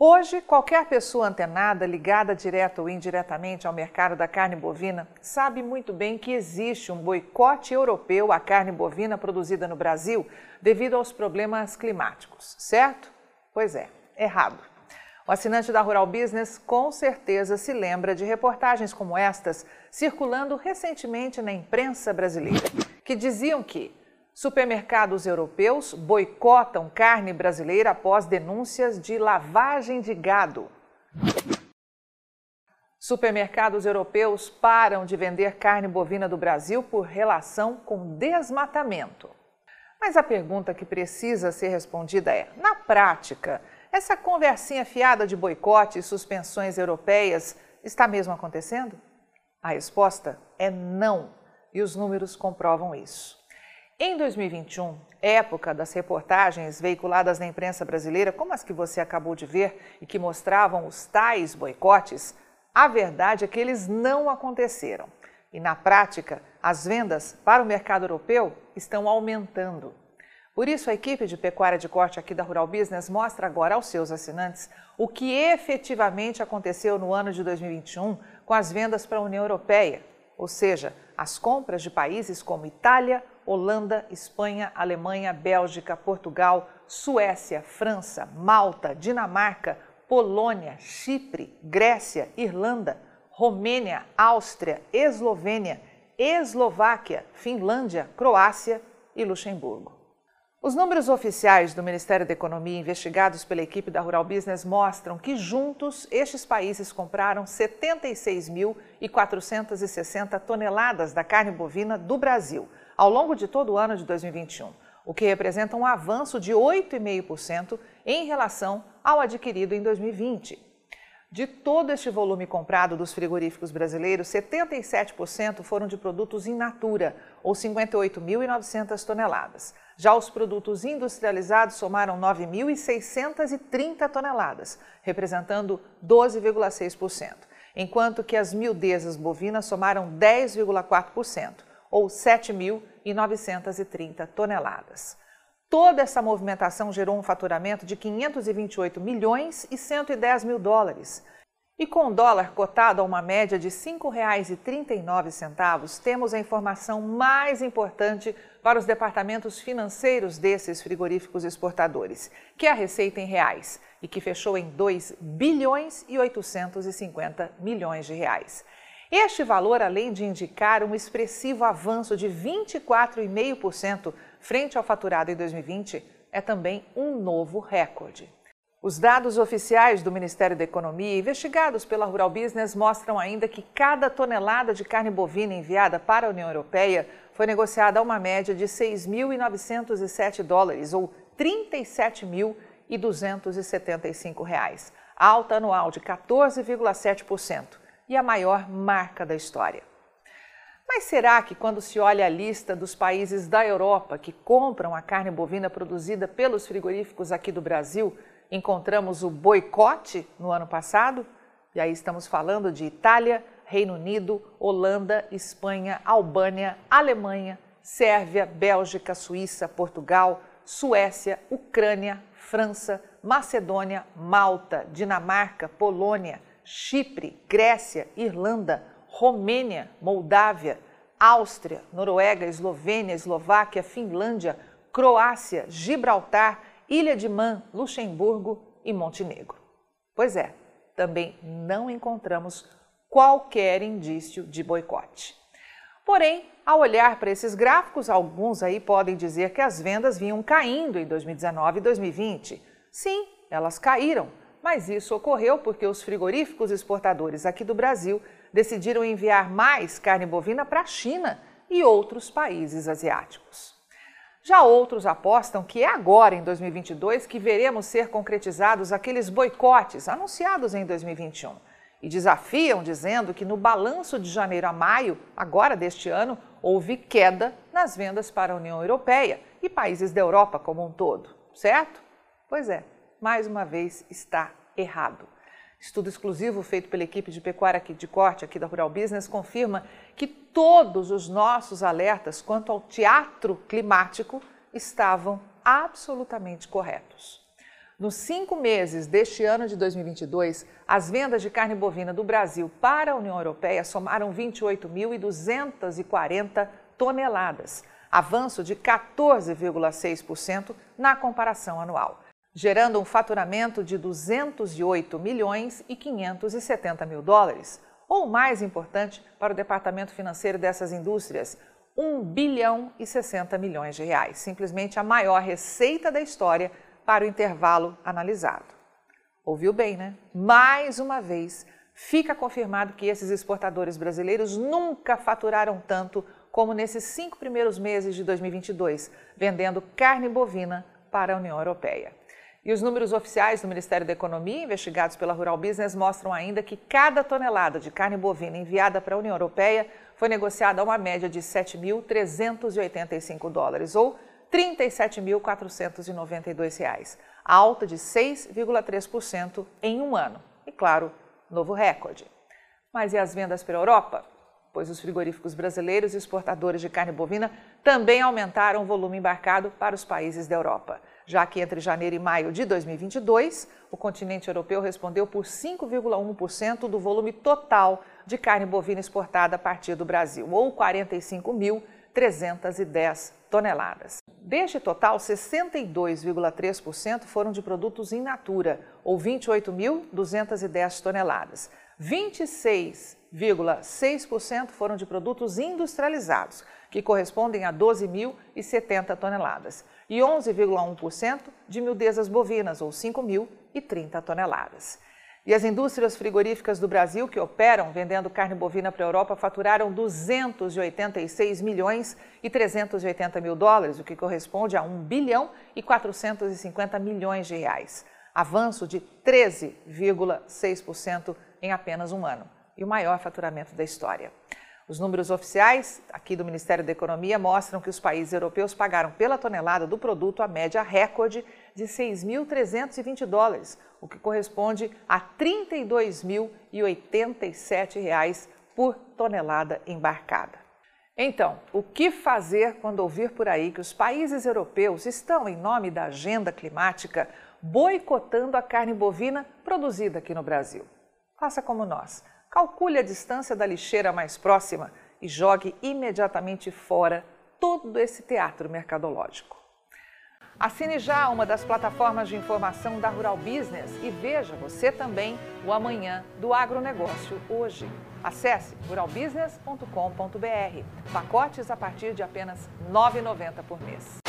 Hoje, qualquer pessoa antenada, ligada direta ou indiretamente ao mercado da carne bovina, sabe muito bem que existe um boicote europeu à carne bovina produzida no Brasil devido aos problemas climáticos, certo? Pois é, errado. O assinante da Rural Business com certeza se lembra de reportagens como estas circulando recentemente na imprensa brasileira, que diziam que Supermercados europeus boicotam carne brasileira após denúncias de lavagem de gado. Supermercados europeus param de vender carne bovina do Brasil por relação com desmatamento. Mas a pergunta que precisa ser respondida é: na prática, essa conversinha fiada de boicote e suspensões europeias está mesmo acontecendo? A resposta é não, e os números comprovam isso. Em 2021, época das reportagens veiculadas na imprensa brasileira, como as que você acabou de ver e que mostravam os tais boicotes, a verdade é que eles não aconteceram. E na prática, as vendas para o mercado europeu estão aumentando. Por isso, a equipe de pecuária de corte aqui da Rural Business mostra agora aos seus assinantes o que efetivamente aconteceu no ano de 2021 com as vendas para a União Europeia, ou seja, as compras de países como Itália, Holanda, Espanha, Alemanha, Bélgica, Portugal, Suécia, França, Malta, Dinamarca, Polônia, Chipre, Grécia, Irlanda, Romênia, Áustria, Eslovênia, Eslováquia, Finlândia, Croácia e Luxemburgo. Os números oficiais do Ministério da Economia investigados pela equipe da Rural Business mostram que juntos estes países compraram 76.460 toneladas da carne bovina do Brasil, ao longo de todo o ano de 2021, o que representa um avanço de 8,5% em relação ao adquirido em 2020. De todo este volume comprado dos frigoríficos brasileiros, 77% foram de produtos in natura, ou 58.900 toneladas. Já os produtos industrializados somaram 9.630 toneladas, representando 12,6%, enquanto que as miudezas bovinas somaram 10,4%, ou 7.930 toneladas. Toda essa movimentação gerou um faturamento de 528 milhões e 110 mil dólares. E com o dólar cotado a uma média de R$ 5,39, temos a informação mais importante para os departamentos financeiros desses frigoríficos exportadores, que é a receita em reais, e que fechou em 2 bilhões e 850 milhões de reais. Este valor, além de indicar um expressivo avanço de 24,5% frente ao faturado em 2020, é também um novo recorde. Os dados oficiais do Ministério da Economia, investigados pela Rural Business, mostram ainda que cada tonelada de carne bovina enviada para a União Europeia foi negociada a uma média de 6.907 dólares, ou R$ 37.275, alta anual de 14,7% e a maior marca da história. Mas será que, quando se olha a lista dos países da Europa que compram a carne bovina produzida pelos frigoríficos aqui do Brasil, encontramos o boicote no ano passado? E aí estamos falando de Itália, Reino Unido, Holanda, Espanha, Albânia, Alemanha, Sérvia, Bélgica, Suíça, Portugal, Suécia, Ucrânia, França, Macedônia, Malta, Dinamarca, Polônia, Chipre, Grécia, Irlanda, Romênia, Moldávia, Áustria, Noruega, Eslovênia, Eslováquia, Finlândia, Croácia, Gibraltar, Ilha de Man, Luxemburgo e Montenegro. Pois é, também não encontramos qualquer indício de boicote. Porém, ao olhar para esses gráficos, alguns aí podem dizer que as vendas vinham caindo em 2019 e 2020. Sim, elas caíram, mas isso ocorreu porque os frigoríficos exportadores aqui do Brasil decidiram enviar mais carne bovina para a China e outros países asiáticos. Já outros apostam que é agora, em 2022, que veremos ser concretizados aqueles boicotes anunciados em 2021 e desafiam dizendo que no balanço de janeiro a maio, agora deste ano, houve queda nas vendas para a União Europeia e países da Europa como um todo, certo? Pois é, mais uma vez está errado. Estudo exclusivo feito pela equipe de pecuária de corte aqui da Rural Business confirma que todos os nossos alertas quanto ao teatro climático estavam absolutamente corretos. Nos cinco meses deste ano de 2022, as vendas de carne bovina do Brasil para a União Europeia somaram 28.240 toneladas, avanço de 14,6% na comparação anual, gerando um faturamento de 208 milhões e 570 mil dólares, ou mais importante para o departamento financeiro dessas indústrias, 1 bilhão e 60 milhões de reais, simplesmente a maior receita da história para o intervalo analisado. Ouviu bem, né? Mais uma vez, fica confirmado que esses exportadores brasileiros nunca faturaram tanto como nesses cinco primeiros meses de 2022, vendendo carne bovina para a União Europeia. E os números oficiais do Ministério da Economia, investigados pela Rural Business, mostram ainda que cada tonelada de carne bovina enviada para a União Europeia foi negociada a uma média de 7.385 dólares, ou 37.492 reais, alta de 6,3% em um ano. E claro, novo recorde. Mas e as vendas para a Europa? Pois os frigoríficos brasileiros e exportadores de carne bovina também aumentaram o volume embarcado para os países da Europa já que entre janeiro e maio de 2022, o continente europeu respondeu por 5,1% do volume total de carne bovina exportada a partir do Brasil, ou 45.310 toneladas. Deste total, 62,3% foram de produtos in natura, ou 28.210 toneladas. 26,6% foram de produtos industrializados, que correspondem a 12.070 toneladas, e 11,1% de miudezas bovinas, ou 5.030 toneladas. E as indústrias frigoríficas do Brasil que operam vendendo carne bovina para a Europa faturaram 286 milhões e 380 mil dólares, o que corresponde a 1 bilhão e 450 milhões de reais. Avanço de 13,6% em apenas um ano e o maior faturamento da história. Os números oficiais aqui do Ministério da Economia mostram que os países europeus pagaram pela tonelada do produto a média recorde de 6.320 dólares, o que corresponde a R$ 32.087 por tonelada embarcada. Então, o que fazer quando ouvir por aí que os países europeus estão, em nome da agenda climática, boicotando a carne bovina produzida aqui no Brasil? Faça como nós calcule a distância da lixeira mais próxima e jogue imediatamente fora todo esse teatro mercadológico. Assine já uma das plataformas de informação da Rural Business e veja você também o amanhã do agronegócio hoje. Acesse ruralbusiness.com.br. Pacotes a partir de apenas R$ 9,90 por mês.